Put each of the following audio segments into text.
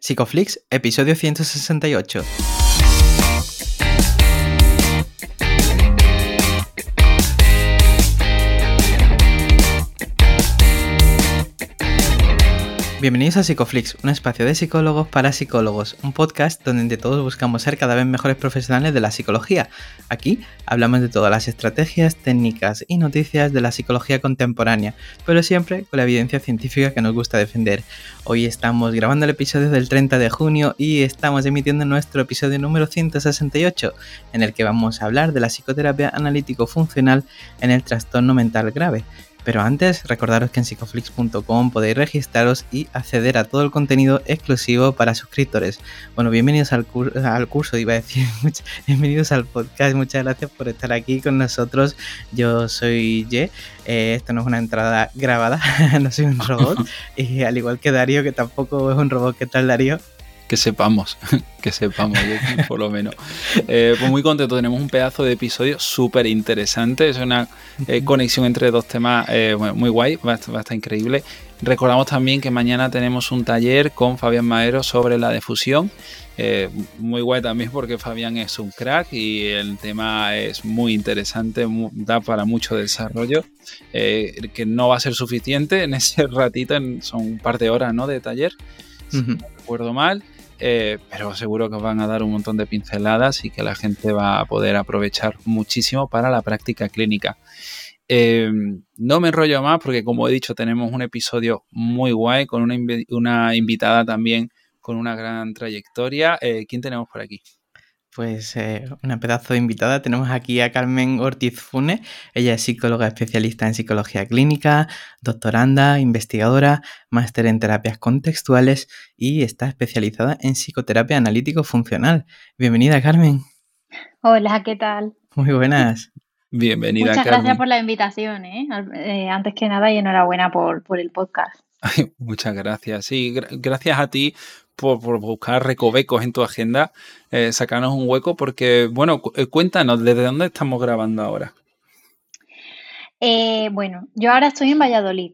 Psicoflix, episodio 168. Bienvenidos a Psicoflix, un espacio de psicólogos para psicólogos, un podcast donde todos buscamos ser cada vez mejores profesionales de la psicología. Aquí hablamos de todas las estrategias, técnicas y noticias de la psicología contemporánea, pero siempre con la evidencia científica que nos gusta defender. Hoy estamos grabando el episodio del 30 de junio y estamos emitiendo nuestro episodio número 168, en el que vamos a hablar de la psicoterapia analítico-funcional en el trastorno mental grave. Pero antes, recordaros que en psicoflix.com podéis registraros y acceder a todo el contenido exclusivo para suscriptores. Bueno, bienvenidos al, al curso, iba a decir, bienvenidos al podcast, muchas gracias por estar aquí con nosotros. Yo soy Ye, eh, esto no es una entrada grabada, no soy un robot, y al igual que Darío, que tampoco es un robot, ¿qué tal Darío? Que sepamos, que sepamos, por lo menos. Eh, pues muy contento, tenemos un pedazo de episodio súper interesante, es una eh, conexión entre dos temas eh, muy guay, va a, estar, increíble. Recordamos también que mañana tenemos un taller con Fabián Maero sobre la difusión. muy guay también porque Fabián es un crack y el tema es muy interesante, da para mucho desarrollo, que no va a ser suficiente en ese ratito, son un par de horas ¿no? de taller, si no recuerdo mal. Eh, pero seguro que os van a dar un montón de pinceladas y que la gente va a poder aprovechar muchísimo para la práctica clínica. Em, no me enrollo más porque como he dicho tenemos un episodio muy guay con una, invitada también con una gran trayectoria. Eh, ¿Quién tenemos por aquí? Pues eh, una pedazo de invitada. Tenemos aquí a Carmen Ortiz Fune. Ella es psicóloga especialista en psicología clínica, doctoranda, investigadora, máster en terapias contextuales y está especializada en psicoterapia analítico-funcional. Bienvenida, Carmen. Hola, ¿qué tal? Muy buenas. Bienvenida, Muchas gracias por la invitación. ¿eh? Eh, antes que nada y enhorabuena por, por el podcast. muchas gracias. Sí, gracias a ti por, buscar recovecos en tu agenda, eh, sacarnos un hueco, porque, bueno, eh, cuéntanos, ¿desde dónde estamos grabando ahora? Eh, bueno, yo ahora estoy en Valladolid.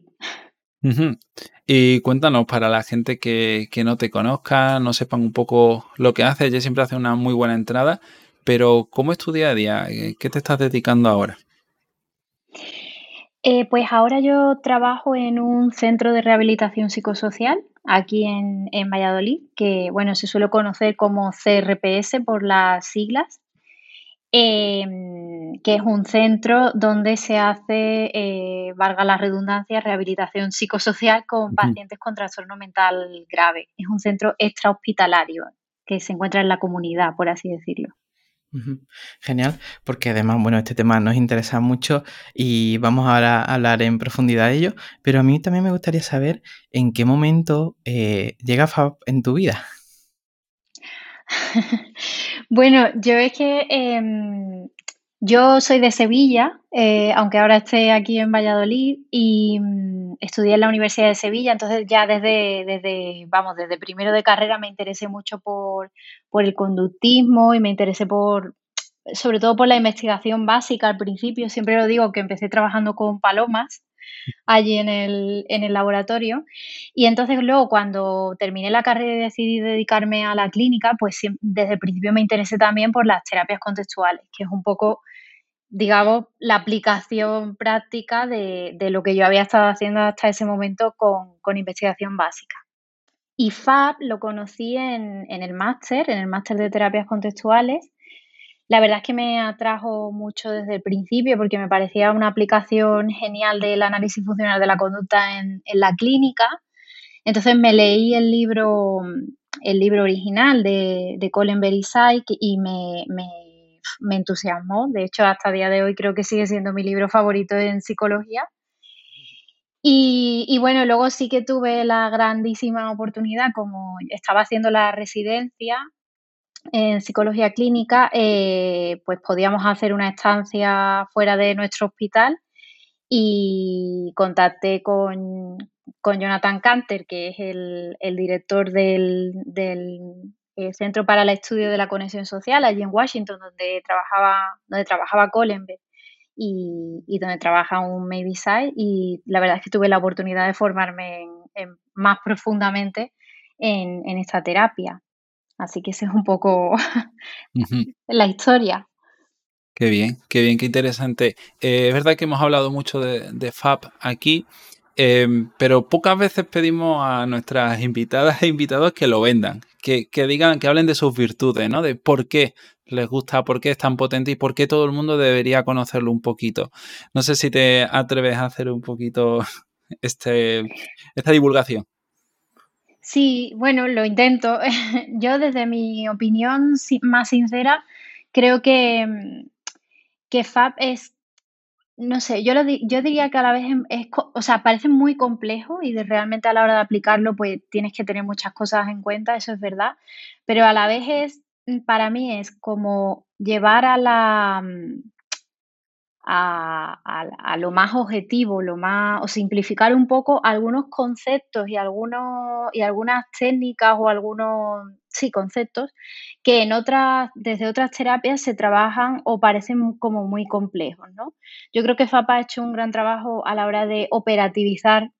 Y cuéntanos, para la gente que, que, no te conozca, no sepan un poco lo que haces, ella siempre hace una muy buena entrada, pero ¿cómo es tu día a día? ¿Qué te estás dedicando ahora? pues ahora yo trabajo en un centro de rehabilitación psicosocial aquí en, Valladolid, que bueno, se suele conocer como CRPS por las siglas, em, que es un centro donde se hace, eh, valga la redundancia, rehabilitación psicosocial con pacientes con trastorno mental grave. Es un centro extrahospitalario que se encuentra en la comunidad, por así decirlo. Genial, porque además, bueno, este tema nos interesa mucho y vamos ahora a hablar en profundidad de ello, pero a mí también me gustaría saber en qué momento eh, llega FAB en tu vida. bueno, yo es que em, yo soy de Sevilla, eh, aunque ahora esté aquí en Valladolid y mm, estudié en la Universidad de Sevilla, entonces ya desde, desde, vamos, desde primero de carrera me interesé mucho por, por el conductismo y me interesé por, sobre todo por la investigación básica al principio, siempre lo digo que empecé trabajando con palomas allí en el, en el laboratorio. Y entonces luego cuando terminé la carrera y decidí dedicarme a la clínica, pues desde el principio me interesé también por las terapias contextuales, que es un poco, digamos, la aplicación práctica de, de lo que yo había estado haciendo hasta ese momento con, con investigación básica. Y FAB lo conocí en, en el máster, en el máster de terapias contextuales, la verdad es que me atrajo mucho desde el principio porque me parecía una aplicación genial del análisis funcional de la conducta en, la clínica. Entonces me leí el libro, el libro original de, de Colin Berisai y me, entusiasmó. De hecho, hasta el día de hoy creo que sigue siendo mi libro favorito en psicología. Y, bueno, luego sí que tuve la grandísima oportunidad, como estaba haciendo la residencia, en psicología clínica, eh, pues podíamos hacer una estancia fuera de nuestro hospital y contacté con, Jonathan Canter, que es el, director del, eh, Centro para el Estudio de la Conexión Social allí en Washington, donde trabajaba, donde trabajaba Colenberg y, y donde trabaja un Maybe Y la verdad es que tuve la oportunidad de formarme más profundamente en, esta terapia. Así que esa es un poco la historia. Qué bien, qué bien, qué interesante. Eh, es verdad que hemos hablado mucho de, de FAP aquí, em, pero pocas veces pedimos a nuestras invitadas e invitados que lo vendan, que, que, digan, que hablen de sus virtudes, ¿no? De por qué les gusta, por qué es tan potente y por qué todo el mundo debería conocerlo un poquito. No sé si te atreves a hacer un poquito este, esta divulgación. Sí, bueno, lo intento. Yo desde mi opinión más sincera, creo que, que FAB es, no sé, yo, lo, yo diría que a la vez es, o sea, parece muy complejo y de, realmente a la hora de aplicarlo pues tienes que tener muchas cosas en cuenta, eso es verdad, pero a la vez es Mm, para mí es como llevar a la a, lo más objetivo, lo más, o simplificar un poco algunos conceptos y algunos, y algunas técnicas o algunos sí, conceptos que en otras, desde otras terapias se trabajan o parecen como muy complejos, ¿no? Yo creo que FAPA ha hecho un gran trabajo a la hora de operativizar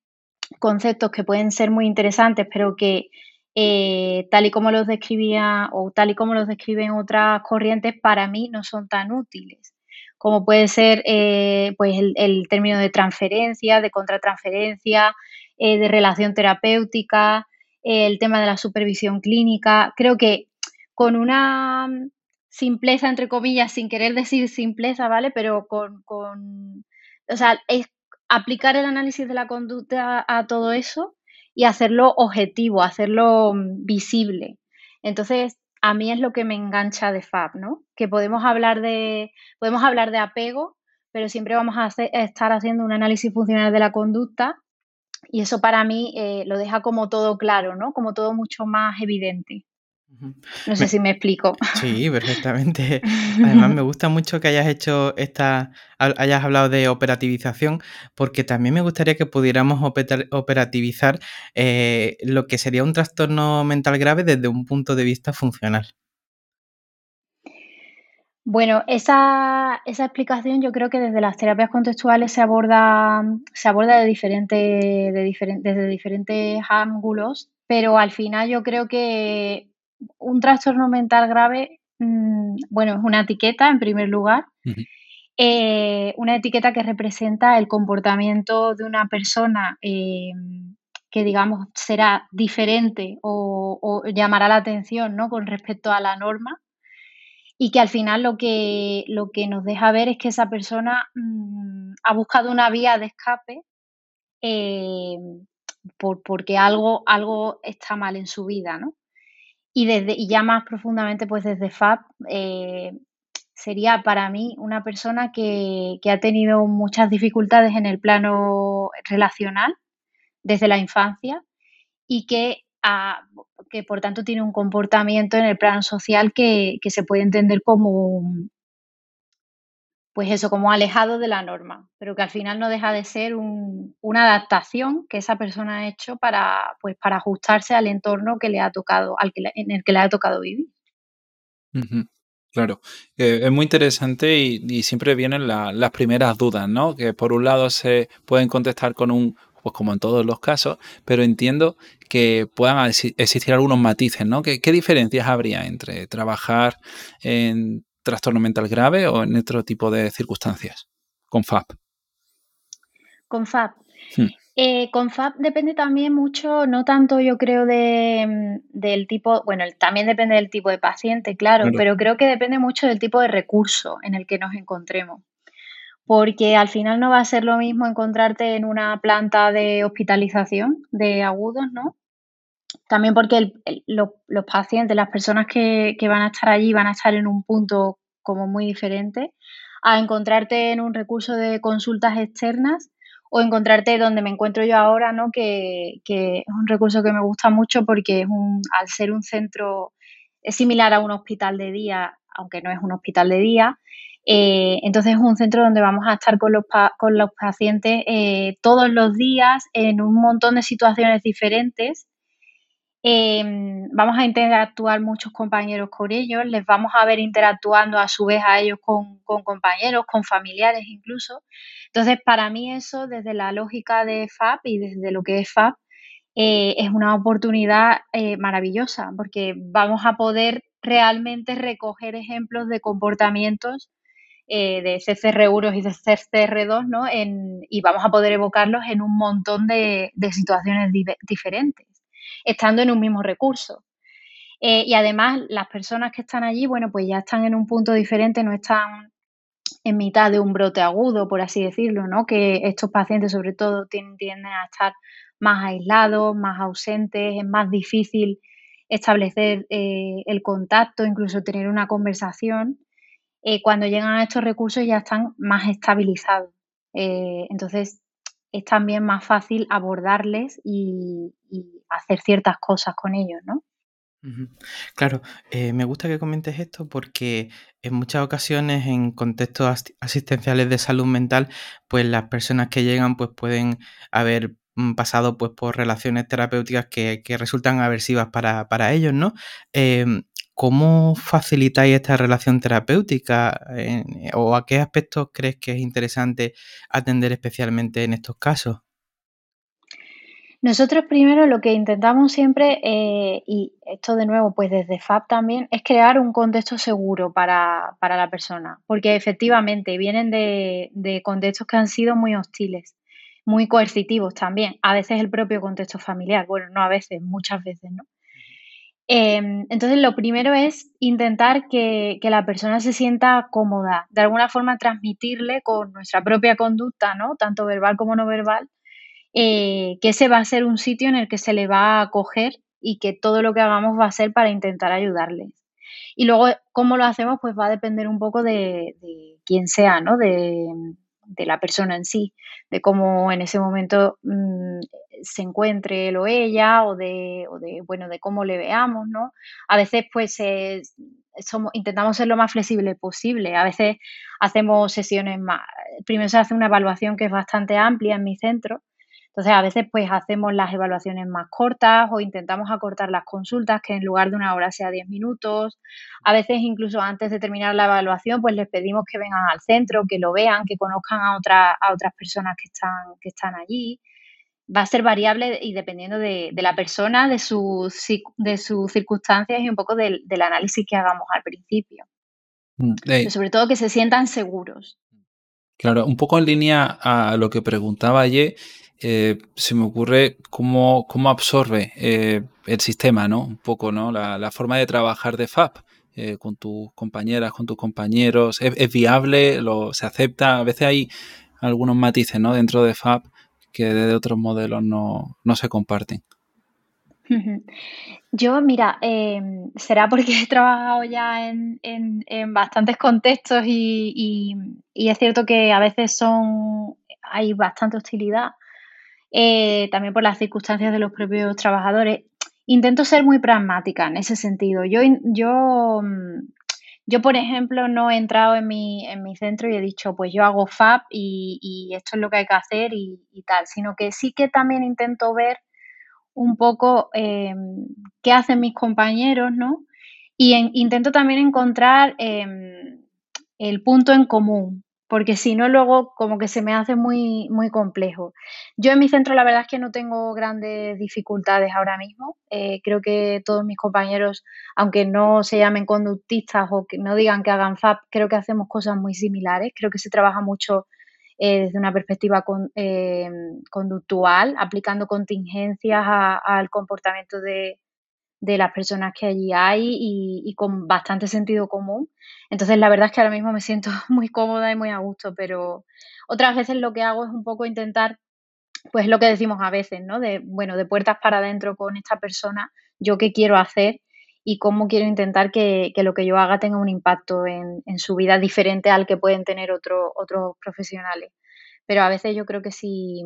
conceptos que pueden ser muy interesantes, pero que eh, tal y como los describía o tal y como los describen otras corrientes, para mí no son tan útiles. Como puede ser eh, pues el, término de transferencia, de contratransferencia, eh, de relación terapéutica, el tema de la supervisión clínica. Creo que con una simpleza, entre comillas, sin querer decir simpleza, ¿vale? Pero con, con o sea, es aplicar el análisis de la conducta a todo eso y hacerlo objetivo, hacerlo mm, visible. Entonces, a mí es lo que me engancha de FAB, ¿no? Que podemos hablar de, podemos hablar de apego, pero siempre vamos a, estar haciendo un análisis funcional de la conducta y eso para mí eh, lo deja como todo claro, ¿no? Como todo mucho más evidente. No sé si me explico. Sí, perfectamente. Además, me gusta mucho que hayas hecho esta, hayas hablado de operativización, porque también me gustaría que pudiéramos operativizar eh, lo que sería un trastorno mental grave desde un punto de vista funcional. Bueno, esa, explicación yo creo que desde las terapias contextuales se aborda, se aborda de diferente, de desde diferentes ángulos, pero al final yo creo que un trastorno mental grave, mm, bueno, es una etiqueta en primer lugar, eh, una etiqueta que representa el comportamiento de una persona eh, que, digamos, será diferente o, llamará la atención ¿no? con respecto a la norma y que al final lo que, lo que nos deja ver es que esa persona mm, ha buscado una vía de escape eh, por, porque algo, algo está mal en su vida, ¿no? Y, desde, y ya más profundamente, pues desde FAB, eh, sería para mí una persona que, ha tenido muchas dificultades en el plano relacional desde la infancia y que, que por tanto tiene un comportamiento en el plano social que, que se puede entender como, pues eso, como alejado de la norma, pero que al final no deja de ser una adaptación que esa persona ha hecho para, pues, para ajustarse al entorno que le ha tocado, al que, en el que le ha tocado vivir. Claro, eh, es muy interesante y, siempre vienen las primeras dudas, ¿no? Que por un lado se pueden contestar con un, pues como en todos los casos, pero entiendo que puedan existir algunos matices, ¿no? ¿Qué, qué diferencias habría entre trabajar en trastorno mental grave o en otro tipo de circunstancias con FAP? Con FAP. Hmm. Eh, con FAP depende también mucho, no tanto yo creo de, mm, del tipo, bueno, también depende del tipo de paciente, claro, pero creo que depende mucho del tipo de recurso en el que nos encontremos. Porque al final no va a ser lo mismo encontrarte en una planta de hospitalización de agudos, ¿no? También porque los pacientes, las personas que, van a estar allí van a estar en un punto como muy diferente a encontrarte en un recurso de consultas externas o encontrarte donde me encuentro yo ahora, ¿no? Que, es un recurso que me gusta mucho porque es un, al ser un centro, es similar a un hospital de día, aunque no es un hospital de día. Eh, entonces es un centro donde vamos a estar con los, con los pacientes eh, todos los días en un montón de situaciones diferentes Em, vamos a interactuar muchos compañeros con ellos, les vamos a ver interactuando a su vez a ellos con, compañeros, con familiares incluso. Entonces, para mí eso, desde la lógica de FAB y desde lo que es FAB, eh, es una oportunidad eh, maravillosa porque vamos a poder realmente recoger ejemplos de comportamientos eh, de CCR1 y de CCR2 ¿no? y vamos a poder evocarlos en un montón de, situaciones diferentes, estando en un mismo recurso. y además las personas que están allí, bueno, pues ya están en un punto diferente, no están en mitad de un brote agudo, por así decirlo, ¿no? Que estos pacientes sobre todo tienden a estar más aislados, más ausentes, es más difícil establecer eh, el contacto, incluso tener una conversación. Eh, cuando llegan a estos recursos ya están más estabilizados. Eh, entonces es también más fácil abordarles y, hacer ciertas cosas con ellos, ¿no? Claro, eh, me gusta que comentes esto porque en muchas ocasiones en contextos asistenciales de salud mental, pues las personas que llegan pues pueden haber mm, pasado pues por relaciones terapéuticas que, resultan aversivas para, ellos, ¿no? Em, ¿Cómo facilitáis esta relación terapéutica o a qué aspectos crees que es interesante atender especialmente en estos casos? Nosotros primero lo que intentamos siempre, eh, y esto de nuevo pues desde FAB también, es crear un contexto seguro para, la persona, porque efectivamente vienen de, contextos que han sido muy hostiles, muy coercitivos también, a veces el propio contexto familiar, bueno, no a veces, muchas veces, ¿no? Em, entonces, lo primero es intentar que, que, la persona se sienta cómoda, de alguna forma transmitirle con nuestra propia conducta, ¿no? Tanto verbal como no verbal, eh, que ese va a ser un sitio en el que se le va a acoger y que todo lo que hagamos va a ser para intentar ayudarles. Y luego, cómo lo hacemos, pues va a depender un poco de, quién sea, ¿no? De, la persona en sí, de cómo en ese momento mm, se encuentre él o ella, o de, bueno, de cómo le veamos, ¿no? A veces, pues, somos, intentamos ser lo más flexible posible. A veces hacemos sesiones más. Primero se hace una evaluación que es bastante amplia en mi centro, entonces, a veces pues hacemos las evaluaciones más cortas o intentamos acortar las consultas, que en lugar de una hora sea 10 minutos. A veces incluso antes de terminar la evaluación, pues les pedimos que vengan al centro, que lo vean, que conozcan a, a otras personas que están, que están allí. Va a ser variable y dependiendo de, la persona, de sus, de sus circunstancias y un poco del, análisis que hagamos al principio. Mm, sobre todo que se sientan seguros. Claro, un poco en línea a lo que preguntaba ayer, eh, se me ocurre cómo, cómo absorbe eh, el sistema, ¿no? Un poco, ¿no? La, forma de trabajar de FAP eh, con tus compañeras, con tus compañeros. ¿Es, viable? Lo, ¿Se acepta? A veces hay algunos matices, ¿no? Dentro de FAP que de otros modelos no, se comparten. Yo, mira, em, será porque he trabajado ya en, bastantes contextos y, y, es cierto que a veces son hay bastante hostilidad eh, también por las circunstancias de los propios trabajadores. Intento ser muy pragmática en ese sentido. Yo, yo, mm, yo por ejemplo, no he entrado en mi, en mi centro y he dicho, pues yo hago FAB y, esto es lo que hay que hacer y, tal, sino que sí que también intento ver un poco eh, qué hacen mis compañeros, ¿no? Y intento también encontrar em, el punto en común, porque si no luego como que se me hace muy, muy complejo. Yo en mi centro la verdad es que no tengo grandes dificultades ahora mismo. Eh, creo que todos mis compañeros, aunque no se llamen conductistas o que no digan que hagan FAP, creo que hacemos cosas muy similares. Creo que se trabaja mucho eh, desde una perspectiva eh, conductual, aplicando contingencias al comportamiento de, de las personas que allí hay y, con bastante sentido común. Entonces, la verdad es que ahora mismo me siento muy cómoda y muy a gusto, pero otras veces lo que hago es un poco intentar, pues lo que decimos a veces, ¿no? De, bueno, de puertas para adentro con esta persona, yo qué quiero hacer y cómo quiero intentar que, lo que yo haga tenga un impacto en, su vida diferente al que pueden tener otros profesionales. Pero a veces yo creo que sí,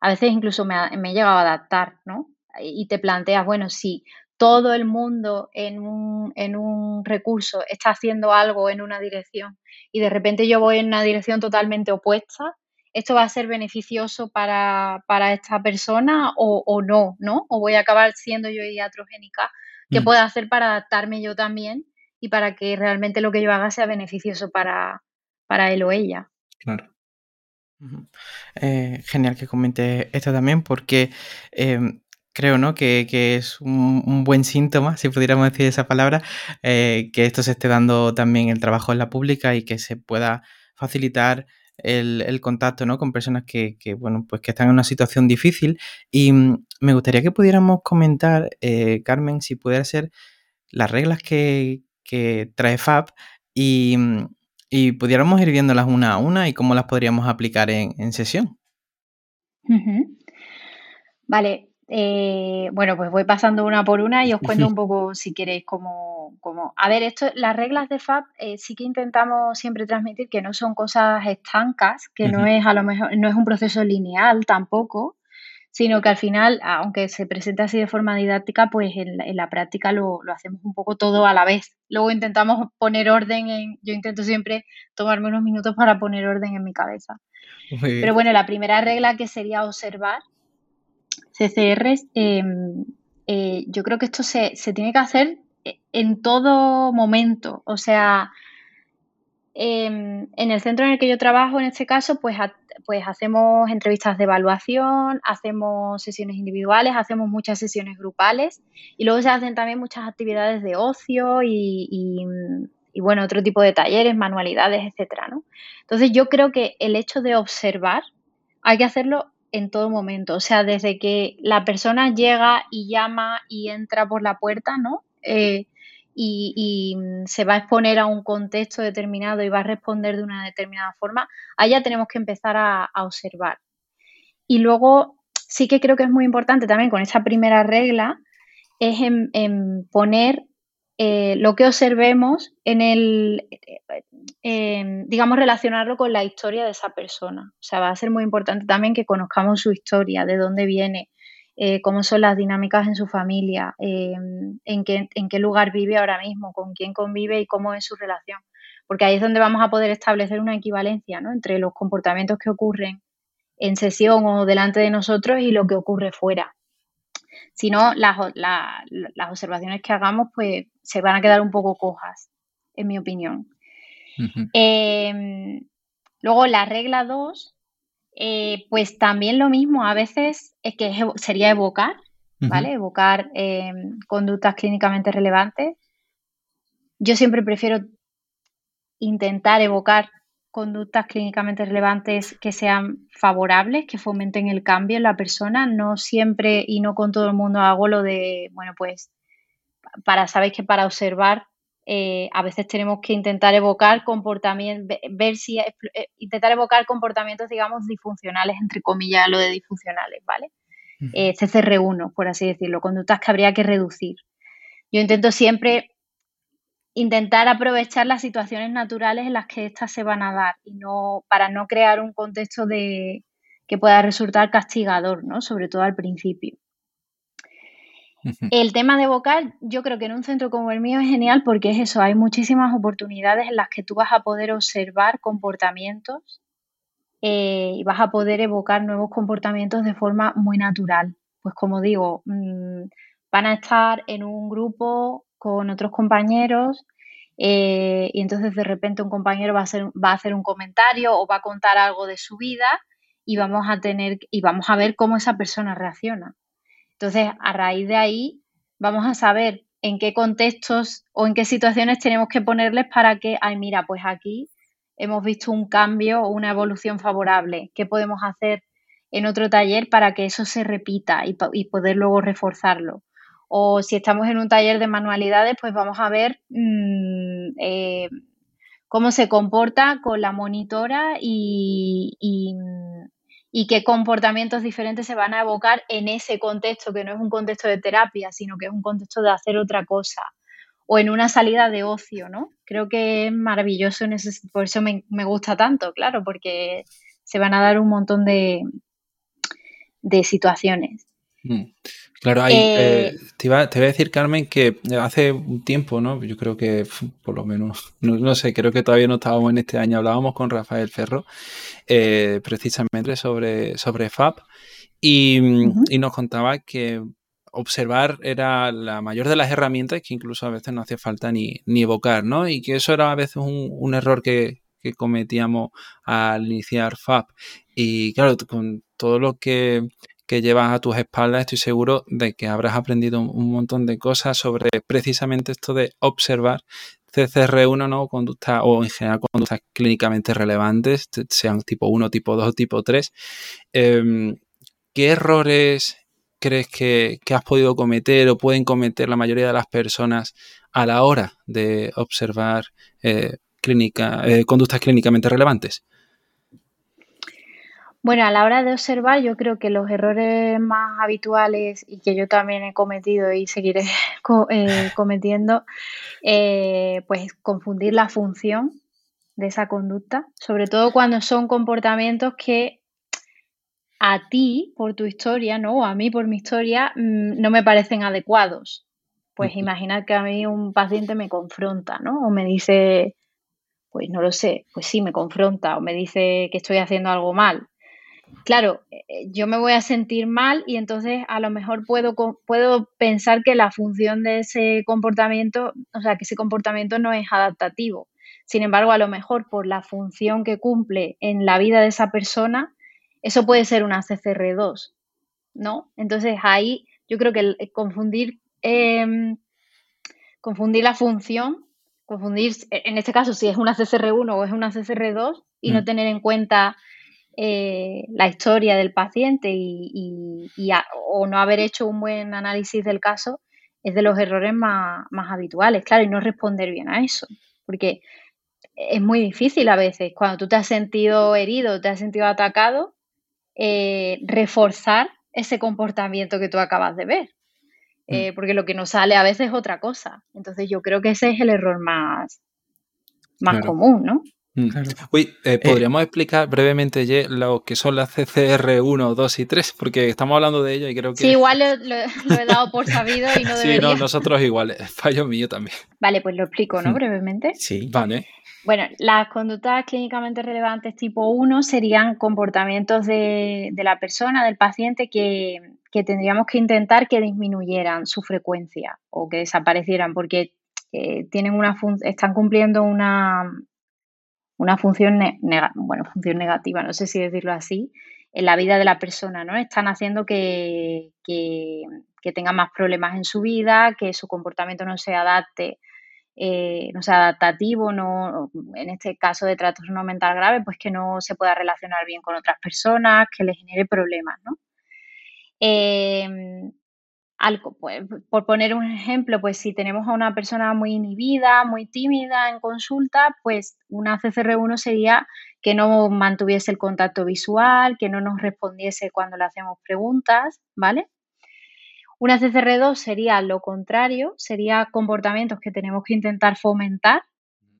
a veces incluso me, me he llegado a adaptar, ¿no? Y te planteas, bueno, si todo el mundo en un, en un recurso está haciendo algo en una dirección y de repente yo voy en una dirección totalmente opuesta, ¿esto va a ser beneficioso para, esta persona o, no, no? ¿O voy a acabar siendo yo iatrogénica? ¿Qué mm. puedo hacer para adaptarme yo también y para que realmente lo que yo haga sea beneficioso para, para él o ella? Claro. Eh, genial que comente esto también porque em, creo ¿no? que, es un, buen síntoma, si pudiéramos decir esa palabra, eh, que esto se esté dando también el trabajo en la pública y que se pueda facilitar el, contacto ¿no? con personas que, bueno, pues que están en una situación difícil. Y mm, me gustaría que pudiéramos comentar, eh, Carmen, si pudiera ser las reglas que, trae FAB y, mm, y, pudiéramos ir viéndolas una a una y cómo las podríamos aplicar en, sesión. Vale, eh, bueno, pues voy pasando una por una y os cuento un poco, si queréis, cómo... A ver, esto, las reglas de FAB eh, sí que intentamos siempre transmitir que no son cosas estancas, que no es a lo mejor, no es un proceso lineal tampoco, sino que al final, aunque se presente así de forma didáctica, pues en la, práctica lo, hacemos un poco todo a la vez. Luego intentamos poner orden en, yo intento siempre tomarme unos minutos para poner orden en mi cabeza. Pero bueno, la primera regla que sería observar CCRs, em, eh, yo creo que esto se, tiene que hacer en todo momento. O sea, em, en el centro en el que yo trabajo, en este caso, pues, pues hacemos entrevistas de evaluación, hacemos sesiones individuales, hacemos muchas sesiones grupales y luego se hacen también muchas actividades de ocio y, bueno, otro tipo de talleres, manualidades, etcétera, ¿no? Entonces yo creo que el hecho de observar hay que hacerlo en todo momento. O sea, desde que la persona llega y llama y entra por la puerta, ¿no? Eh, y, se va a exponer a un contexto determinado y va a responder de una determinada forma, allá tenemos que empezar a, observar. Y luego sí que creo que es muy importante también con esa primera regla, es en poner eh, lo que observemos en el, digamos, relacionarlo con la historia de esa persona. O sea, va a ser muy importante también que conozcamos su historia, de dónde viene, eh, cómo son las dinámicas en su familia, em, en, qué, en qué lugar vive ahora mismo, con quién convive y cómo es su relación. Porque ahí es donde vamos a poder establecer una equivalencia ¿no? entre los comportamientos que ocurren en sesión o delante de nosotros y lo que ocurre fuera. Si no, las, las observaciones que hagamos pues se van a quedar un poco cojas, en mi opinión. Em, luego la regla 2, eh, pues también lo mismo, a veces es que sería evocar, ¿vale? Evocar em, conductas clínicamente relevantes. Yo siempre prefiero intentar evocar conductas clínicamente relevantes que sean favorables, que fomenten el cambio en la persona. No siempre y no con todo el mundo hago lo de, bueno, pues para, sabéis que para observar eh, a veces tenemos que intentar evocar comportamientos, ver si, eh, intentar evocar comportamientos, digamos, disfuncionales, entre comillas, lo de disfuncionales, ¿vale? Eh, CCR1, por así decirlo, conductas que habría que reducir. Yo intento siempre intentar aprovechar las situaciones naturales en las que éstas se van a dar y no para no crear un contexto de que pueda resultar castigador, ¿no? Sobre todo al principio. El tema de vocal, yo creo que en un centro como el mío es genial porque es eso, hay muchísimas oportunidades en las que tú vas a poder observar comportamientos eh, y vas a poder evocar nuevos comportamientos de forma muy natural. Pues como digo, mm, van a estar en un grupo con otros compañeros eh, y entonces de repente un compañero va a, hacer, va a hacer un comentario o va a contar algo de su vida y vamos a tener y vamos a ver cómo esa persona reacciona. Entonces, a raíz de ahí vamos a saber en qué contextos o en qué situaciones tenemos que ponerles para que, ay, mira, pues aquí hemos visto un cambio o una evolución favorable. ¿Qué podemos hacer en otro taller para que eso se repita y, y poder luego reforzarlo? O si estamos en un taller de manualidades, pues vamos a ver mm, eh, cómo se comporta con la monitora y, y, qué comportamientos diferentes se van a evocar en ese contexto, que no es un contexto de terapia, sino que es un contexto de hacer otra cosa. O en una salida de ocio, ¿no? Creo que es maravilloso, en ese, por eso me, me gusta tanto, claro, porque se van a dar un montón de, de situaciones. Mm. Claro, ahí, eh, te, iba, a decir, Carmen, que hace un tiempo, ¿no? Yo creo que por lo menos, no, sé, creo que todavía no estábamos en este año, hablábamos con Rafael Ferro eh, precisamente sobre, sobre FAB y, nos contaba que observar era la mayor de las herramientas que incluso a veces no hacía falta ni, ni evocar, ¿no? Y que eso era a veces un, un error que, que cometíamos al iniciar FAB. Y claro, con todo lo que, llevas a tus espaldas, estoy seguro de que habrás aprendido un, montón de cosas sobre precisamente esto de observar CCR1, ¿no? Conducta, o en general conductas clínicamente relevantes, sean tipo 1, tipo 2 tipo 3. Em, ¿Qué errores crees que, has podido cometer o pueden cometer la mayoría de las personas a la hora de observar eh, eh, conductas clínicamente relevantes? Bueno, a la hora de observar, yo creo que los errores más habituales y que yo también he cometido y seguiré eh, cometiendo, eh, pues confundir la función de esa conducta, sobre todo cuando son comportamientos que a ti, por tu historia, ¿no? O a mí, por mi historia, mm, no me parecen adecuados. Pues imaginar que a mí un paciente me confronta, ¿no? O me dice, pues no lo sé, pues sí, me confronta, o me dice que estoy haciendo algo mal claro, eh, yo me voy a sentir mal y entonces a lo mejor puedo, puedo pensar que la función de ese comportamiento, o sea, que ese comportamiento no es adaptativo. Sin embargo, a lo mejor por la función que cumple en la vida de esa persona, eso puede ser una CCR2, ¿no? Entonces ahí yo creo que confundir, em, confundir la función, confundir, en este caso, si es una CCR1 o es una CCR2 y no mm. tener en cuenta eh, la historia del paciente y, o no haber hecho un buen análisis del caso es de los errores más, habituales, claro, y no responder bien a eso, porque es muy difícil a veces, cuando tú te has sentido herido, te has sentido atacado, eh, reforzar ese comportamiento que tú acabas de ver, eh, mm. porque lo que nos sale a veces es otra cosa. Entonces yo creo que ese es el error más, más común, ¿no? Mm. Uy, eh, eh, ¿podríamos explicar brevemente lo que son las CCR 1, 2 y 3? Porque estamos hablando de ello y creo que... Sí, igual lo, he dado por sabido y no debería. Sí, nosotros igual, fallo mío también. Vale, pues lo explico, ¿no? Mm. Brevemente. Sí. Vale. Bueno, las conductas clínicamente relevantes tipo 1 serían comportamientos de, la persona, del paciente, que, tendríamos que intentar que disminuyeran su frecuencia o que desaparecieran porque eh, tienen una están cumpliendo una, una función, bueno, función negativa, no sé si decirlo así, en la vida de la persona, ¿no? Están haciendo que, que, tenga más problemas en su vida, que su comportamiento no se adapte, eh, no sea adaptativo, no, en este caso de trastorno mental grave, pues que no se pueda relacionar bien con otras personas, que le genere problemas, ¿no? Eh, pues, por poner un ejemplo, pues si tenemos a una persona muy inhibida, muy tímida en consulta, pues una CCR1 sería que no mantuviese el contacto visual, que no nos respondiese cuando le hacemos preguntas, ¿vale? Una CCR2 sería lo contrario, sería comportamientos que tenemos que intentar fomentar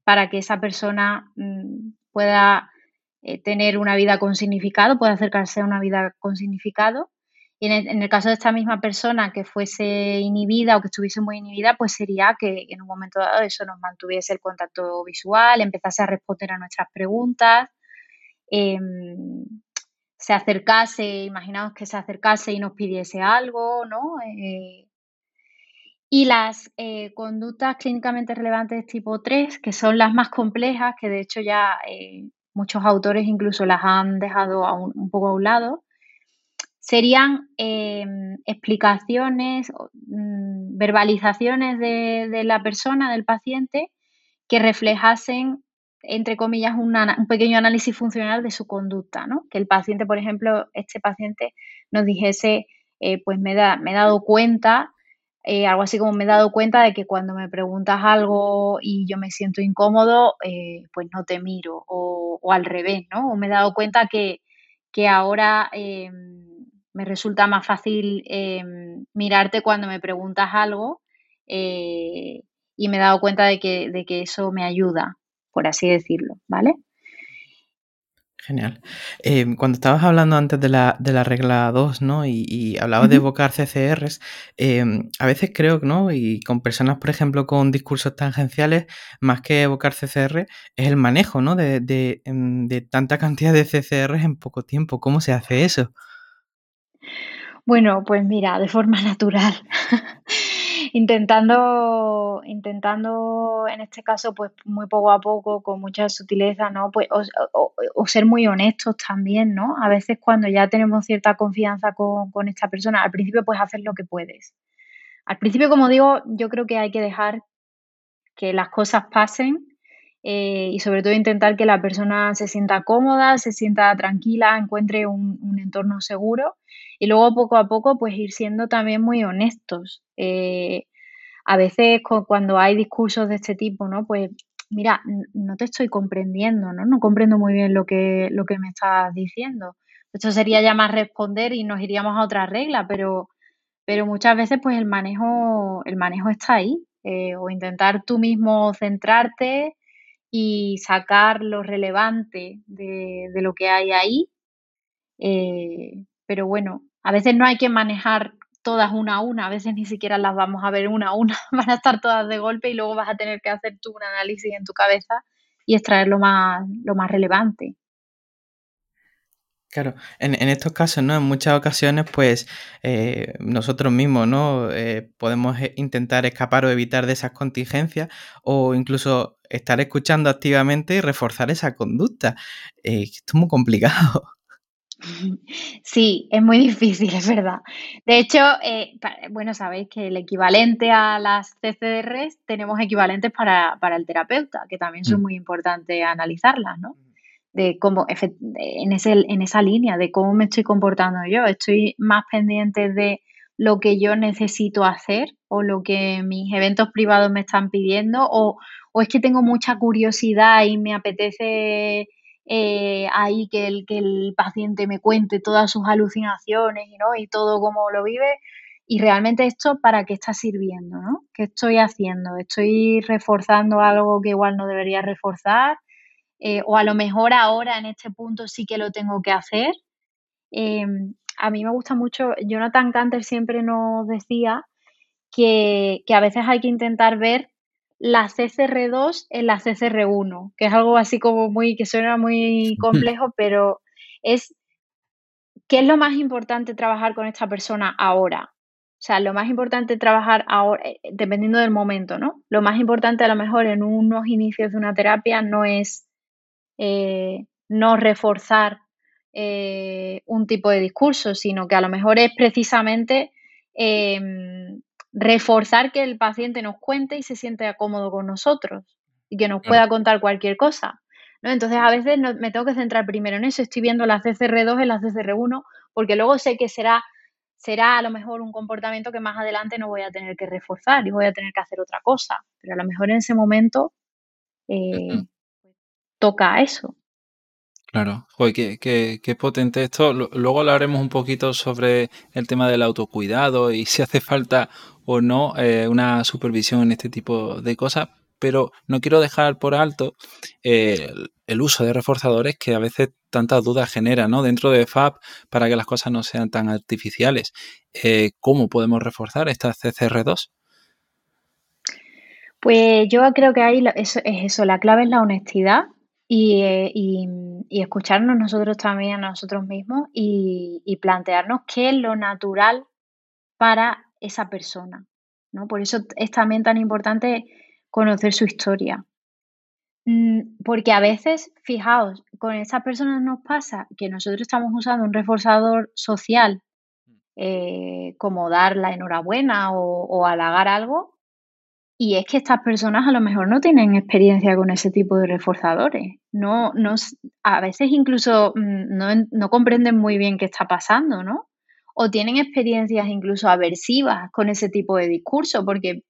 para que esa persona mm, pueda eh, tener una vida con significado, pueda acercarse a una vida con significado y en el, caso de esta misma persona que fuese inhibida o que estuviese muy inhibida, pues sería que en un momento dado eso nos mantuviese el contacto visual, empezase a responder a nuestras preguntas, em, se acercase, imaginaos que se acercase y nos pidiese algo, ¿no? Eh, y las eh, conductas clínicamente relevantes tipo 3, que son las más complejas, que de hecho ya eh, muchos autores incluso las han dejado un poco a un lado, serían em, explicaciones, mm, verbalizaciones de, la persona, del paciente, que reflejasen, entre comillas, un pequeño análisis funcional de su conducta, ¿no? Que el paciente, por ejemplo, este paciente nos dijese, eh, pues me, da, me he dado cuenta, eh, algo así como me he dado cuenta de que cuando me preguntas algo y yo me siento incómodo, eh, pues no te miro, o, al revés, ¿no? O me he dado cuenta que, que ahora em, me resulta más fácil em, mirarte cuando me preguntas algo eh, y me he dado cuenta de que, de que, eso me ayuda, por así decirlo, ¿vale? Genial. Em, cuando estabas hablando antes de la, regla 2, ¿no? Y, hablabas de evocar CCRs, em, a veces creo, ¿no? Y con personas, por ejemplo, con discursos tangenciales, más que evocar CCR, es el manejo, ¿no? De, de tanta cantidad de CCRs en poco tiempo. ¿Cómo se hace eso? Bueno, pues mira, de forma natural. intentando, intentando en este caso, pues muy poco a poco, con mucha sutileza, ¿no? Pues, o, ser muy honestos también, ¿no? A veces cuando ya tenemos cierta confianza con, esta persona, al principio pues hacer lo que puedes. Al principio, como digo, yo creo que hay que dejar que las cosas pasen eh, y sobre todo intentar que la persona se sienta cómoda, se sienta tranquila, encuentre un, entorno seguro y luego poco a poco pues ir siendo también muy honestos. Eh, a veces cuando hay discursos de este tipo, ¿no? Pues mira, no te estoy comprendiendo, ¿no? No comprendo muy bien lo que, lo que me estás diciendo. Esto sería ya más responder y nos iríamos a otra regla, pero, pero muchas veces pues el manejo, el manejo está ahí. Eh, o intentar tú mismo centrarte, y sacar lo relevante de, lo que hay ahí. Eh, pero bueno, a veces no hay que manejar todas una a una, a veces ni siquiera las vamos a ver una a una, van a estar todas de golpe y luego vas a tener que hacer tú un análisis en tu cabeza y extraer lo más, lo más relevante. Claro, en, estos casos, ¿no? En muchas ocasiones, pues eh, nosotros mismos, ¿no? Eh, podemos e, intentar escapar o evitar de esas contingencias o incluso estar escuchando activamente y reforzar esa conducta. Eh, esto es muy complicado. Sí, es muy difícil, es verdad. De hecho, bueno, sabéis que el equivalente a las CCDRs tenemos equivalentes para, para el terapeuta, que también son mm. muy importantes analizarlas, ¿no? de cómo, en, ese, en esa línea, de cómo me estoy comportando yo. Estoy más pendiente de lo que yo necesito hacer o lo que mis eventos privados me están pidiendo o, o es que tengo mucha curiosidad y me apetece eh, ahí que el, que el paciente me cuente todas sus alucinaciones y, ¿no? y todo cómo lo vive. Y realmente esto para qué está sirviendo, ¿no? ¿Qué estoy haciendo? ¿Estoy reforzando algo que igual no debería reforzar? Eh, o a lo mejor ahora en este punto sí que lo tengo que hacer. Em, a mí me gusta mucho, Jonathan Canter siempre nos decía que, a veces hay que intentar ver la CCR2 en la CCR1, que es algo así como muy, que suena muy complejo, pero es, ¿qué es lo más importante trabajar con esta persona ahora? O sea, lo más importante trabajar ahora, eh, dependiendo del momento, ¿no? Lo más importante a lo mejor en unos inicios de una terapia no es eh, no reforzar eh, un tipo de discurso, sino que a lo mejor es precisamente em, reforzar que el paciente nos cuente y se siente cómodo con nosotros y que nos pueda contar cualquier cosa. ¿no? Entonces, a veces me tengo que centrar primero en eso. Estoy viendo la CCR2 en la CCR1 porque luego sé que será, será a lo mejor un comportamiento que más adelante no voy a tener que reforzar y voy a tener que hacer otra cosa. Pero a lo mejor en ese momento eh, toca eso. Claro, Joder, qué, qué, potente esto. Luego hablaremos un poquito sobre el tema del autocuidado y si hace falta o no eh, una supervisión en este tipo de cosas, pero no quiero dejar por alto eh, el, uso de reforzadores que a veces tantas dudas genera ¿no? dentro de FAB para que las cosas no sean tan artificiales. Eh, ¿Cómo podemos reforzar esta CCR2? Pues yo creo que ahí es eso, la clave es la honestidad eh, y, escucharnos nosotros también a nosotros mismos y, plantearnos qué es lo natural para esa persona. ¿no? Por eso es también tan importante conocer su historia. Mm, porque a veces, fijaos, con esas personas nos pasa que nosotros estamos usando un reforzador social eh, como dar la enhorabuena o, o halagar algo y es que estas personas a lo mejor no tienen experiencia con ese tipo de reforzadores. No, no, a veces incluso mm, no, comprenden muy bien qué está pasando, ¿no? O tienen experiencias incluso aversivas con ese tipo de discurso, porque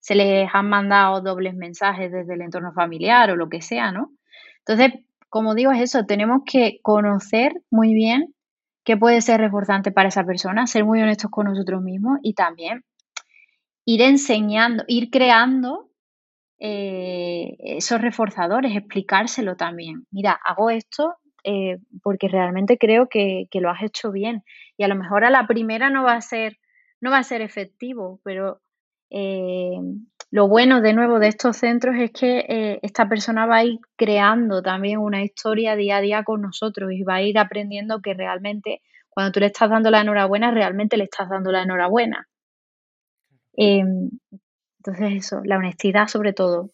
se les han mandado dobles mensajes desde el entorno familiar o lo que sea, ¿no? Entonces, como digo, es eso, tenemos que conocer muy bien qué puede ser reforzante para esa persona, ser muy honestos con nosotros mismos y también ir enseñando, ir creando eh, esos reforzadores, explicárselo también. Mira, hago esto eh, porque realmente creo que, lo has hecho bien. Y a lo mejor a la primera no va a ser, no va a ser efectivo, pero eh, lo bueno de nuevo de estos centros es que esta persona va a ir creando también una historia día a día con nosotros y va a ir aprendiendo que realmente cuando tú le estás dando la enhorabuena, realmente le estás dando la enhorabuena Em, entonces eso, la honestidad sobre todo.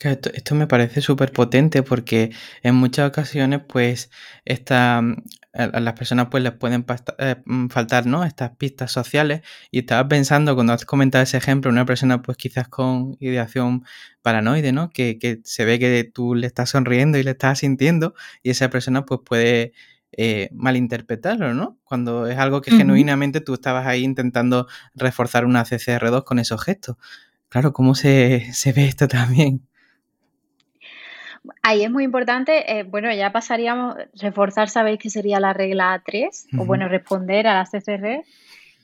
Esto, me parece súper potente porque en muchas ocasiones, pues, esta, a, las personas pues les pueden eh, mm, faltar, ¿no? Estas pistas sociales. Y estaba pensando, cuando has comentado ese ejemplo, una persona pues quizás con ideación paranoide, ¿no? Que, que se ve que tú le estás sonriendo y le estás sintiendo y esa persona pues puede eh, malinterpretarlo, ¿no? Cuando es algo que genuinamente tú estabas ahí intentando reforzar una CCR2 con esos gestos. Claro, ¿cómo se, se ve esto también? Ahí es muy importante, eh, bueno, ya pasaríamos, reforzar, sabéis que sería la regla 3, o bueno, responder a la CCR,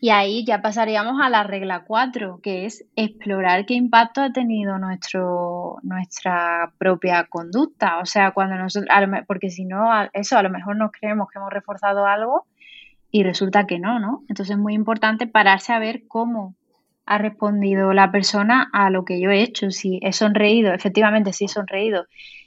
y ahí ya pasaríamos a la regla 4, que es explorar qué impacto ha tenido nuestro, nuestra propia conducta. O sea, cuando nosotros, porque si no, eso a lo mejor nos creemos que hemos reforzado algo y resulta que no, ¿no? Entonces es muy importante pararse a ver cómo ha respondido la persona a lo que yo he hecho. Si he sonreído, efectivamente sí he sonreído,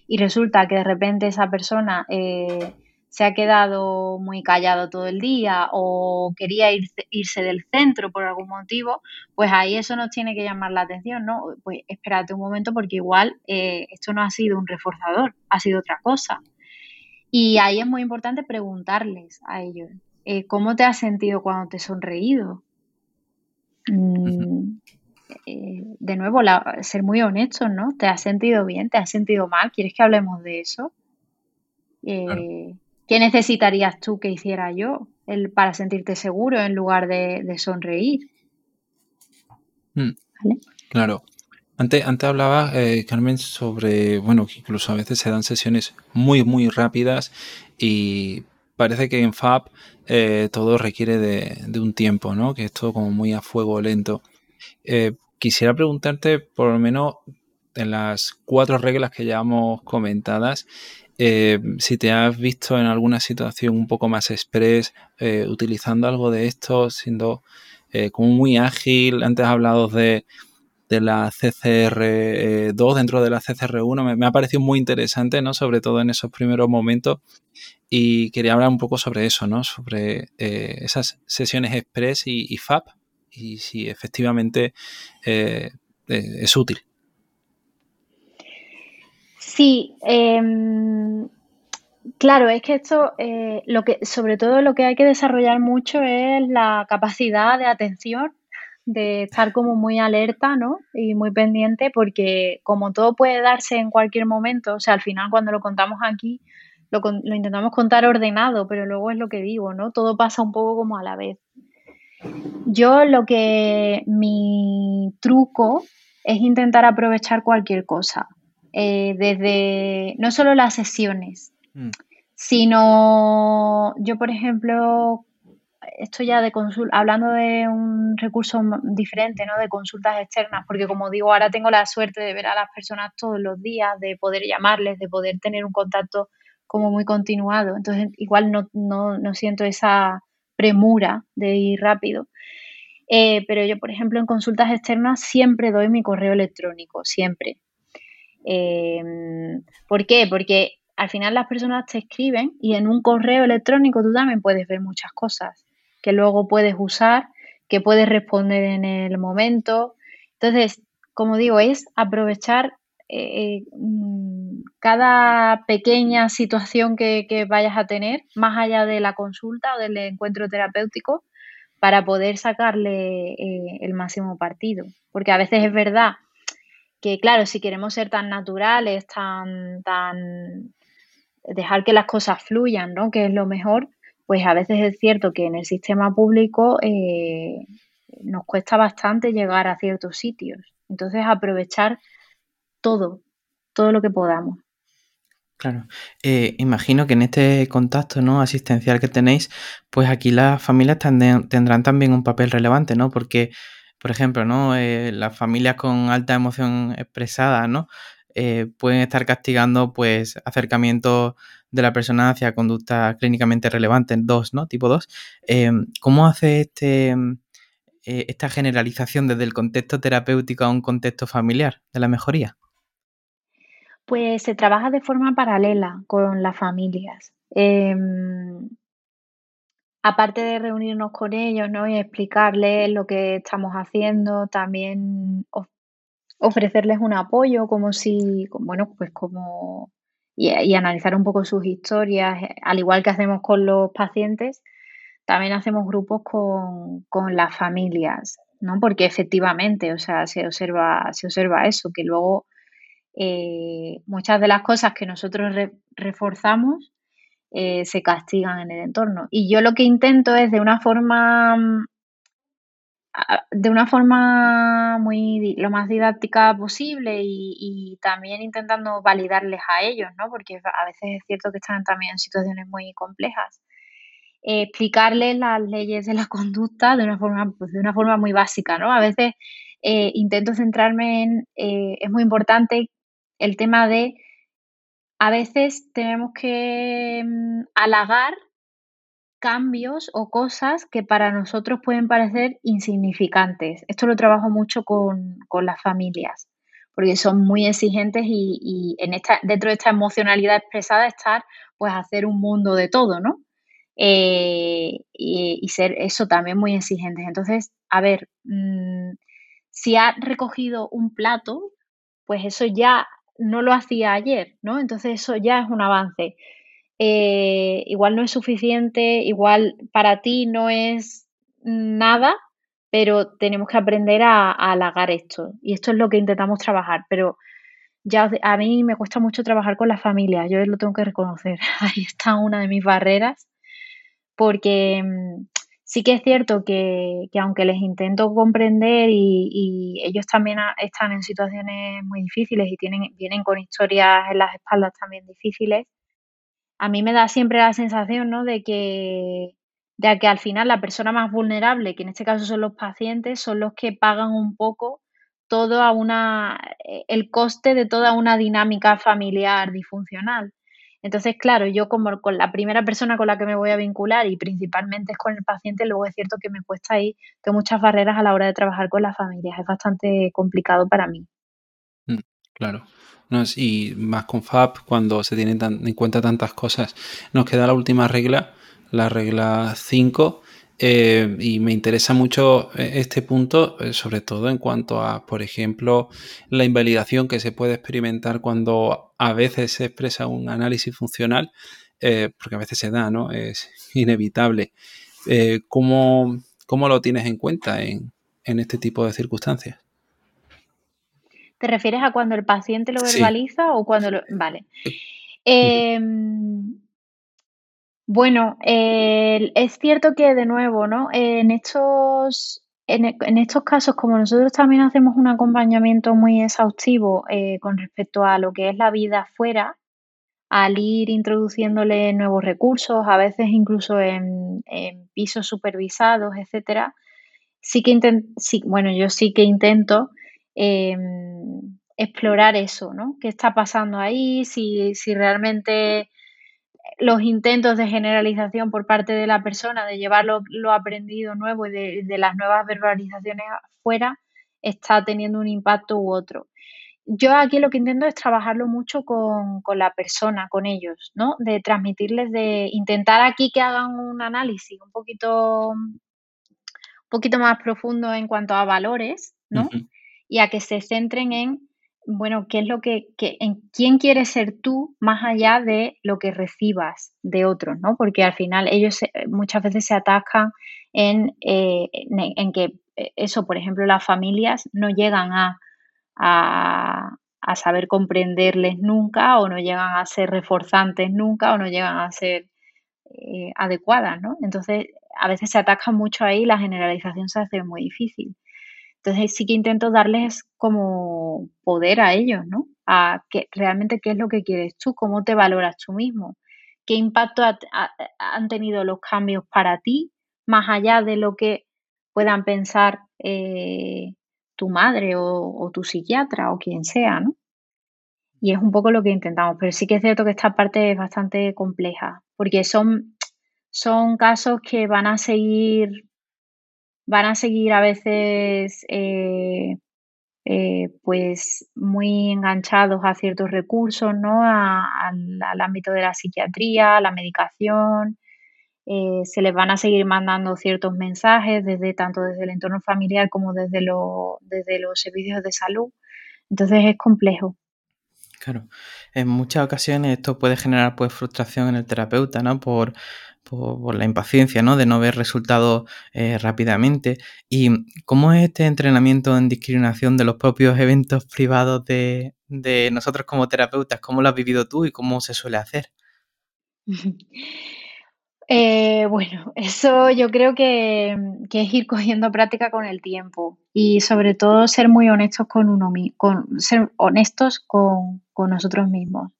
y resulta que de repente esa persona eh, se ha quedado muy callado todo el día o quería irse, del centro por algún motivo, pues ahí eso nos tiene que llamar la atención, ¿no? Pues espérate un momento porque igual eh, esto no ha sido un reforzador, ha sido otra cosa. Y ahí es muy importante preguntarles a ellos, eh, ¿cómo te has sentido cuando te he sonreído? Mm, eh, de nuevo, ser muy honestos, ¿no? ¿Te has sentido bien? ¿Te has sentido mal? ¿Quieres que hablemos de eso? ¿Qué necesitarías tú que hiciera yo el, para sentirte seguro en lugar de, sonreír? Mm, claro. Antes, antes hablaba, eh, Carmen, sobre, bueno, que incluso a veces se dan sesiones muy, muy rápidas y parece que en FAB eh, todo requiere de, un tiempo, ¿no? Que es todo como muy a fuego lento. Eh, quisiera preguntarte, por lo menos en las cuatro reglas que llevamos comentadas, eh, si te has visto en alguna situación un poco más express, eh, utilizando algo de esto, siendo eh, como muy ágil. Antes hablado de, la CCR2 dentro de la CCR1. Me, ha parecido muy interesante, ¿no? Sobre todo en esos primeros momentos. Y quería hablar un poco sobre eso, ¿no? Sobre esas sesiones express y, FAP y si efectivamente es útil. Sí, em, claro, es que esto, eh, lo que, sobre todo lo que hay que desarrollar mucho es la capacidad de atención, de estar como muy alerta, ¿no? Y muy pendiente, porque como todo puede darse en cualquier momento, o sea, al final cuando lo contamos aquí, lo, lo intentamos contar ordenado, pero luego es lo que digo, ¿no? Todo pasa un poco como a la vez. Yo lo que mi truco es intentar aprovechar cualquier cosa. Eh, desde no solo las sesiones, mm. sino yo, por ejemplo, estoy ya de hablando de un recurso diferente, ¿no? De consultas externas, porque como digo, ahora tengo la suerte de ver a las personas todos los días, de poder llamarles, de poder tener un contacto como muy continuado. Entonces, igual no, no, siento esa premura de ir rápido. Eh, pero yo, por ejemplo, en consultas externas siempre doy mi correo electrónico, siempre. Em, ¿Por qué? Porque al final las personas te escriben y en un correo electrónico tú también puedes ver muchas cosas que luego puedes usar, que puedes responder en el momento. Entonces, como digo, es aprovechar eh, mm, cada pequeña situación que, vayas a tener, más allá de la consulta o del encuentro terapéutico, para poder sacarle eh, el máximo partido. Porque a veces es verdad que claro, si queremos ser tan naturales, tan, tan, dejar que las cosas fluyan, ¿no? Que es lo mejor, pues a veces es cierto que en el sistema público eh, nos cuesta bastante llegar a ciertos sitios. Entonces aprovechar todo, todo lo que podamos. Claro, eh, imagino que en este contacto ¿no? asistencial que tenéis, pues aquí las familias tendrán también un papel relevante, ¿no? Porque por ejemplo, ¿no? Eh, las familias con alta emoción expresada, ¿no? Eh, pueden estar castigando, pues, acercamientos de la persona hacia conductas clínicamente relevantes, dos, ¿no? Tipo 2. Eh, ¿Cómo hace este, esta generalización desde el contexto terapéutico a un contexto familiar de la mejoría? Pues se trabaja de forma paralela con las familias. Aparte de reunirnos con ellos, ¿no? Y explicarles lo que estamos haciendo, también ofrecerles un apoyo, como si, bueno, pues como, y, analizar un poco sus historias, eh, al igual que hacemos con los pacientes, también hacemos grupos con, las familias, ¿no? Porque efectivamente, o sea, se observa, se observa eso, que luego eh, muchas de las cosas que nosotros reforzamos eh, se castigan en el entorno. Y yo lo que intento es de una forma mm, de una forma muy lo más didáctica posible y, también intentando validarles a ellos, ¿no? Porque a veces es cierto que están también en situaciones muy complejas. Eh, explicarles las leyes de la conducta de una forma, pues, de una forma muy básica, ¿no? A veces eh, intento centrarme en, es muy importante el tema de a veces tenemos que mm, halagar cambios o cosas que para nosotros pueden parecer insignificantes. Esto lo trabajo mucho con, las familias, porque son muy exigentes y, en esta, dentro de esta emocionalidad expresada estar, pues hacer un mundo de todo, ¿no? Eh, y, ser eso también muy exigentes. Entonces, a ver, mm, si ha recogido un plato, pues eso ya no lo hacía ayer, ¿no? Entonces eso ya es un avance. Eh, igual no es suficiente, igual para ti no es nada, pero tenemos que aprender a, halagar esto. Y esto es lo que intentamos trabajar, pero ya a mí me cuesta mucho trabajar con la familia, yo lo tengo que reconocer. Ahí está una de mis barreras, porque mm, sí que es cierto que, aunque les intento comprender y, ellos también están en situaciones muy difíciles y tienen, vienen con historias en las espaldas también difíciles, a mí me da siempre la sensación ¿no? de, que, de que al final la persona más vulnerable, que en este caso son los pacientes, son los que pagan un poco todo a una, el coste de toda una dinámica familiar disfuncional. Entonces, claro, yo como con la primera persona con la que me voy a vincular y principalmente es con el paciente, luego es cierto que me cuesta ahí, tengo muchas barreras a la hora de trabajar con las familias, es bastante complicado para mí. Mm, claro. y más con FAP, cuando se tienen en cuenta tantas cosas. Nos queda la última regla, la regla 5, eh, y me interesa mucho eh, este punto, eh, sobre todo en cuanto a, por ejemplo, la invalidación que se puede experimentar cuando a veces se expresa un análisis funcional, porque a veces se da, ¿no? Es inevitable. ¿cómo, lo tienes en cuenta en, este tipo de circunstancias? ¿Te refieres a cuando el paciente lo verbaliza o cuando lo... Vale. Eh, bueno, es cierto que de nuevo, ¿no? En estos, e, en, estos casos, como nosotros también hacemos un acompañamiento muy exhaustivo eh, con respecto a lo que es la vida fuera, al ir introduciéndole nuevos recursos, a veces incluso en, pisos supervisados, etcétera, sí que intento, sí, bueno, yo sí que intento em, explorar eso, ¿no? ¿Qué está pasando ahí? Si, si realmente los intentos de generalización por parte de la persona, de llevar lo, aprendido nuevo y de, las nuevas verbalizaciones afuera, está teniendo un impacto u otro. Yo aquí lo que intento es trabajarlo mucho con, la persona, con ellos, ¿no? De transmitirles, de intentar aquí que hagan un análisis un poquito, un poquito más profundo en cuanto a valores, ¿no? Y a que se centren en bueno, ¿qué es lo que, en quién quieres ser tú más allá de lo que recibas de otros, ¿no? Porque al final ellos muchas veces se atascan en, eh, en, que eh, eso, por ejemplo, las familias no llegan a, a, saber comprenderles nunca o no llegan a ser reforzantes nunca o no llegan a ser eh, adecuadas, ¿no? Entonces, a veces se atascan mucho ahí y la generalización se hace muy difícil. Entonces sí que intento darles como poder a ellos, ¿no? A que realmente qué es lo que quieres tú, cómo te valoras tú mismo, qué impacto han tenido los cambios para ti, más allá de lo que puedan pensar eh, tu madre o, tu psiquiatra o quien sea, ¿no? Y es un poco lo que intentamos, pero sí que es cierto que esta parte es bastante compleja, porque son, son casos que van a seguir van a seguir a veces eh, eh, pues muy enganchados a ciertos recursos, ¿no? al, ámbito de la psiquiatría, la medicación, eh, se les van a seguir mandando ciertos mensajes desde tanto desde el entorno familiar como desde, desde los servicios de salud. Entonces es complejo. Claro, en muchas ocasiones esto puede generar pues frustración en el terapeuta, ¿no? Por, por, la impaciencia, ¿no? De no ver resultados eh, rápidamente. ¿Y cómo es este entrenamiento en discriminación de los propios eventos privados de, de nosotros como terapeutas? ¿Cómo lo has vivido tú y cómo se suele hacer? Eh, bueno, eso yo creo que, es ir cogiendo práctica con el tiempo y sobre todo ser muy honestos con uno con ser honestos con, nosotros mismos.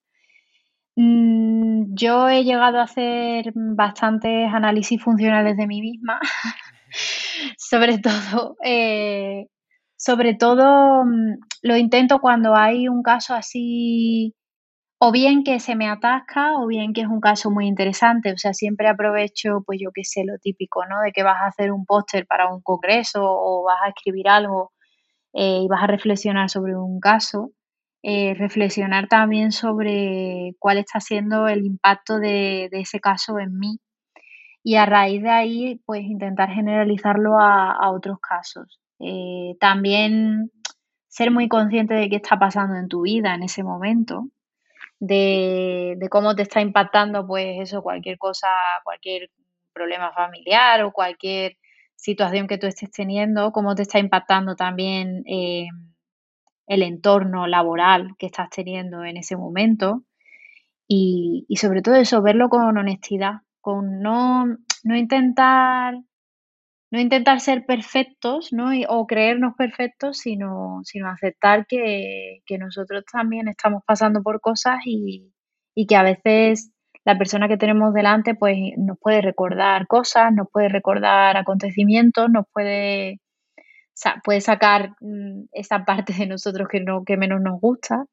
Mm, yo he llegado a hacer bastantes análisis funcionales de mí misma, sobre todo, eh, sobre todo mm, lo intento cuando hay un caso así o bien que se me atasca o bien que es un caso muy interesante. O sea, siempre aprovecho, pues yo qué sé, lo típico, ¿no? De que vas a hacer un póster para un congreso o vas a escribir algo eh, y vas a reflexionar sobre un caso. Eh, reflexionar también sobre cuál está siendo el impacto de, ese caso en mí y a raíz de ahí, pues intentar generalizarlo a, otros casos. Eh, también ser muy consciente de qué está pasando en tu vida en ese momento de, cómo te está impactando, pues eso, cualquier cosa, cualquier problema familiar o cualquier situación que tú estés teniendo, cómo te está impactando también eh, el entorno laboral que estás teniendo en ese momento. Y, y, sobre todo eso, verlo con honestidad, con no, no intentar no intentar ser perfectos ¿no? o creernos perfectos, sino, sino aceptar que, nosotros también estamos pasando por cosas y, que a veces la persona que tenemos delante pues nos puede recordar cosas, nos puede recordar acontecimientos, nos puede, puede sacar mm, esa parte de nosotros que, no, que menos nos gusta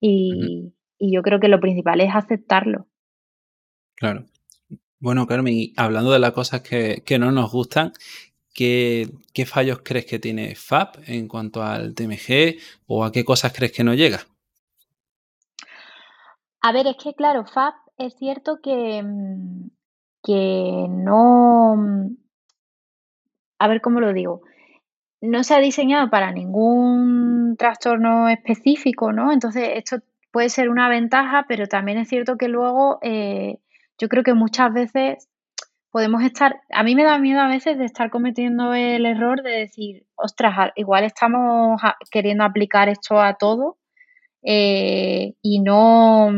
y, y yo creo que lo principal es aceptarlo. Claro. Bueno, Carmen, hablando de las cosas que, no nos gustan, ¿qué, fallos crees que tiene FAP en cuanto al TMG o a qué cosas crees que no llega? A ver, es que claro, FAP es cierto que, mm, que no... Mm, a ver cómo lo digo. No se ha diseñado para ningún trastorno específico, ¿no? Entonces, esto puede ser una ventaja, pero también es cierto que luego eh, yo creo que muchas veces podemos estar, a mí me da miedo a veces de estar cometiendo el error de decir, ostras, igual estamos queriendo aplicar esto a todo eh, y no,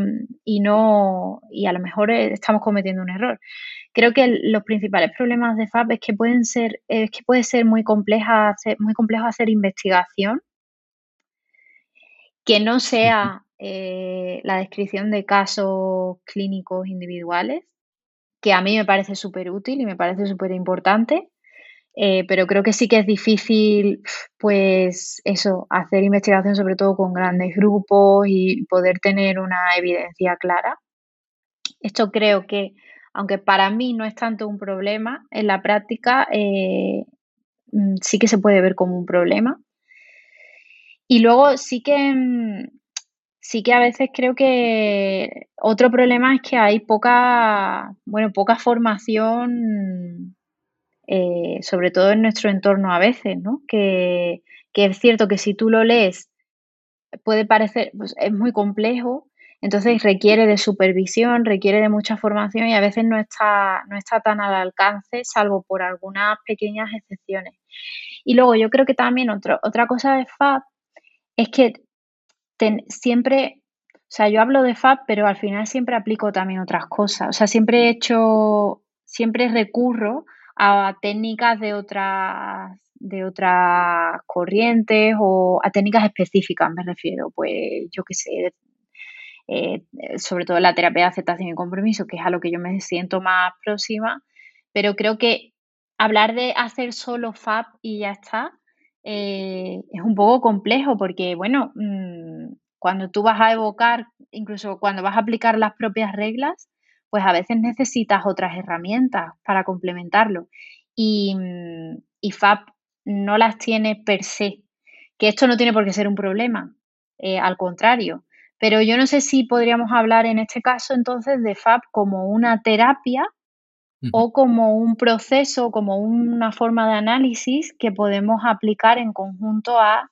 y no, y a lo mejor eh, estamos cometiendo un error. Creo que los principales problemas de FAB es que pueden ser, es que puede ser muy compleja, muy complejo hacer investigación que no sea eh, la descripción de casos clínicos individuales, que a mí me parece súper útil y me parece súper importante, eh, pero creo que sí que es difícil, pues eso, hacer investigación sobre todo con grandes grupos y poder tener una evidencia clara. Esto creo que, aunque para mí no es tanto un problema, en la práctica eh, mm, sí que se puede ver como un problema. Y luego sí que mm, sí que a veces creo que otro problema es que hay poca, bueno, poca formación, eh, sobre todo en nuestro entorno a veces, ¿no? Que, es cierto que si tú lo lees puede parecer, pues es muy complejo, entonces requiere de supervisión, requiere de mucha formación y a veces no está, no está tan al alcance, salvo por algunas pequeñas excepciones. Y luego yo creo que también otra cosa de FAB es que siempre, o sea, yo hablo de FAB, pero al final siempre aplico también otras cosas. O sea, siempre he hecho, siempre recurro a técnicas de otras de otras corrientes o a técnicas específicas, me refiero, pues yo qué sé, eh, sobre todo la terapia de aceptación y compromiso, que es a lo que yo me siento más próxima, pero creo que hablar de hacer solo FAB y ya está, eh, es un poco complejo porque, bueno, mm, cuando tú vas a evocar, incluso cuando vas a aplicar las propias reglas, pues a veces necesitas otras herramientas para complementarlo. Y, mm, y FAP no las tiene per se, que esto no tiene por qué ser un problema, eh, al contrario. Pero yo no sé si podríamos hablar en este caso entonces de FAP como una terapia o como un proceso, como una forma de análisis que podemos aplicar en conjunto a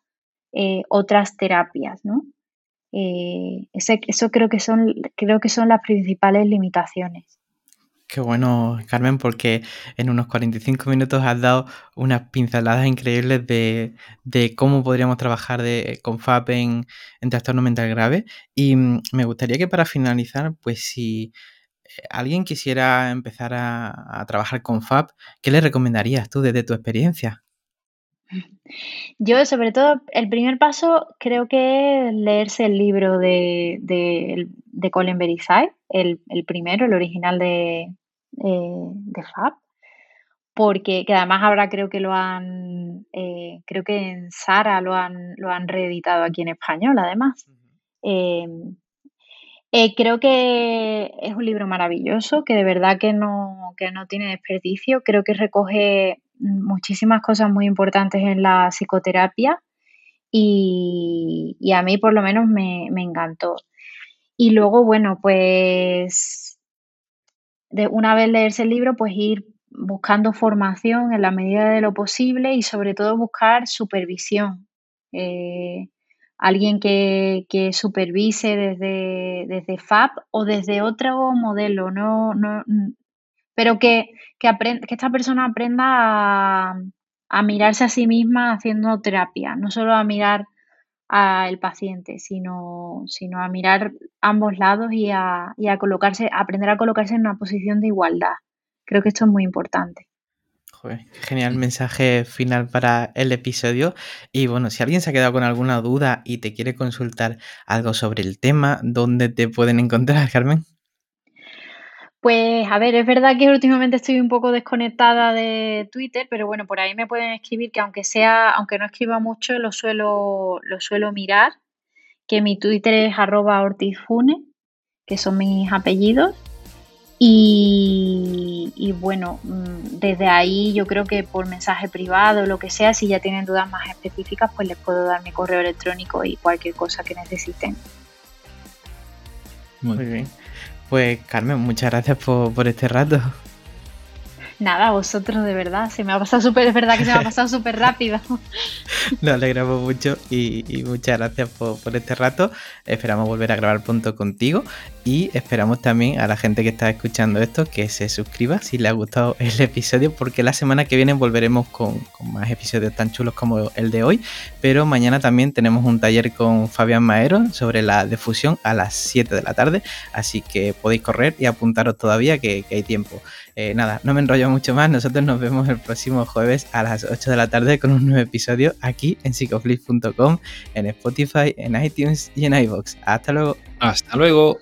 eh, otras terapias, ¿no? Eh, eso creo que, son, creo que son las principales limitaciones. Qué bueno, Carmen, porque en unos 45 minutos has dado unas pinceladas increíbles de, cómo podríamos trabajar de, con FAP en, trastorno mental grave. Y mm, me gustaría que para finalizar, pues si eh, alguien quisiera empezar a, a trabajar con FAP, ¿qué le recomendarías tú desde tu experiencia? Yo, sobre todo, el primer paso creo que es leerse el libro de, de, Colin Berisai, el, primero, el original de, eh, de Fab, porque que además ahora creo que lo han, eh, creo que en Sara lo han, lo han reeditado aquí en español, además. Eh, creo que es un libro maravilloso, que de verdad que no, que no tiene desperdicio. Creo que recoge muchísimas cosas muy importantes en la psicoterapia y, a mí por lo menos me, encantó. Y luego, bueno, pues de una vez leerse el libro, pues ir buscando formación en la medida de lo posible y sobre todo buscar supervisión. Eh, alguien que, supervise desde, desde FAP o desde otro modelo, no, no, pero que, que, que esta persona aprenda a, mirarse a sí misma haciendo terapia, no solo a mirar al paciente, sino, sino a mirar ambos lados y a, y a colocarse, aprender a colocarse en una posición de igualdad. Creo que esto es muy importante. genial mensaje final para el episodio. Y bueno, si alguien se ha quedado con alguna duda y te quiere consultar algo sobre el tema, ¿dónde te pueden encontrar, Carmen? Pues a ver, es verdad que últimamente estoy un poco desconectada de Twitter, pero bueno, por ahí me pueden escribir que aunque sea, aunque no escriba mucho, lo suelo, lo suelo mirar, que mi Twitter es arroba ortizfune, que son mis apellidos. Y, y, bueno, mm, desde ahí yo creo que por mensaje privado o lo que sea, si ya tienen dudas más específicas, pues les puedo dar mi correo electrónico y cualquier cosa que necesiten. Muy bien. Pues Carmen, muchas gracias por, por este rato. Nada, vosotros de verdad, se me ha pasado súper, es verdad que se me ha pasado súper rápido. Nos alegramos mucho y, muchas gracias por, este rato. Esperamos volver a grabar pronto contigo y esperamos también a la gente que está escuchando esto que se suscriba si le ha gustado el episodio porque la semana que viene volveremos con, con más episodios tan chulos como el de hoy, pero mañana también tenemos un taller con Fabián Maero sobre la difusión a las 7 de la tarde, así que podéis correr y apuntaros todavía que, que hay tiempo. Eh, nada, no me enrollo mucho más. Nosotros nos vemos el próximo jueves a las 8 de la tarde con un nuevo episodio aquí en psicoflip.com, en Spotify, en iTunes y en iVoox. Hasta luego. Hasta luego.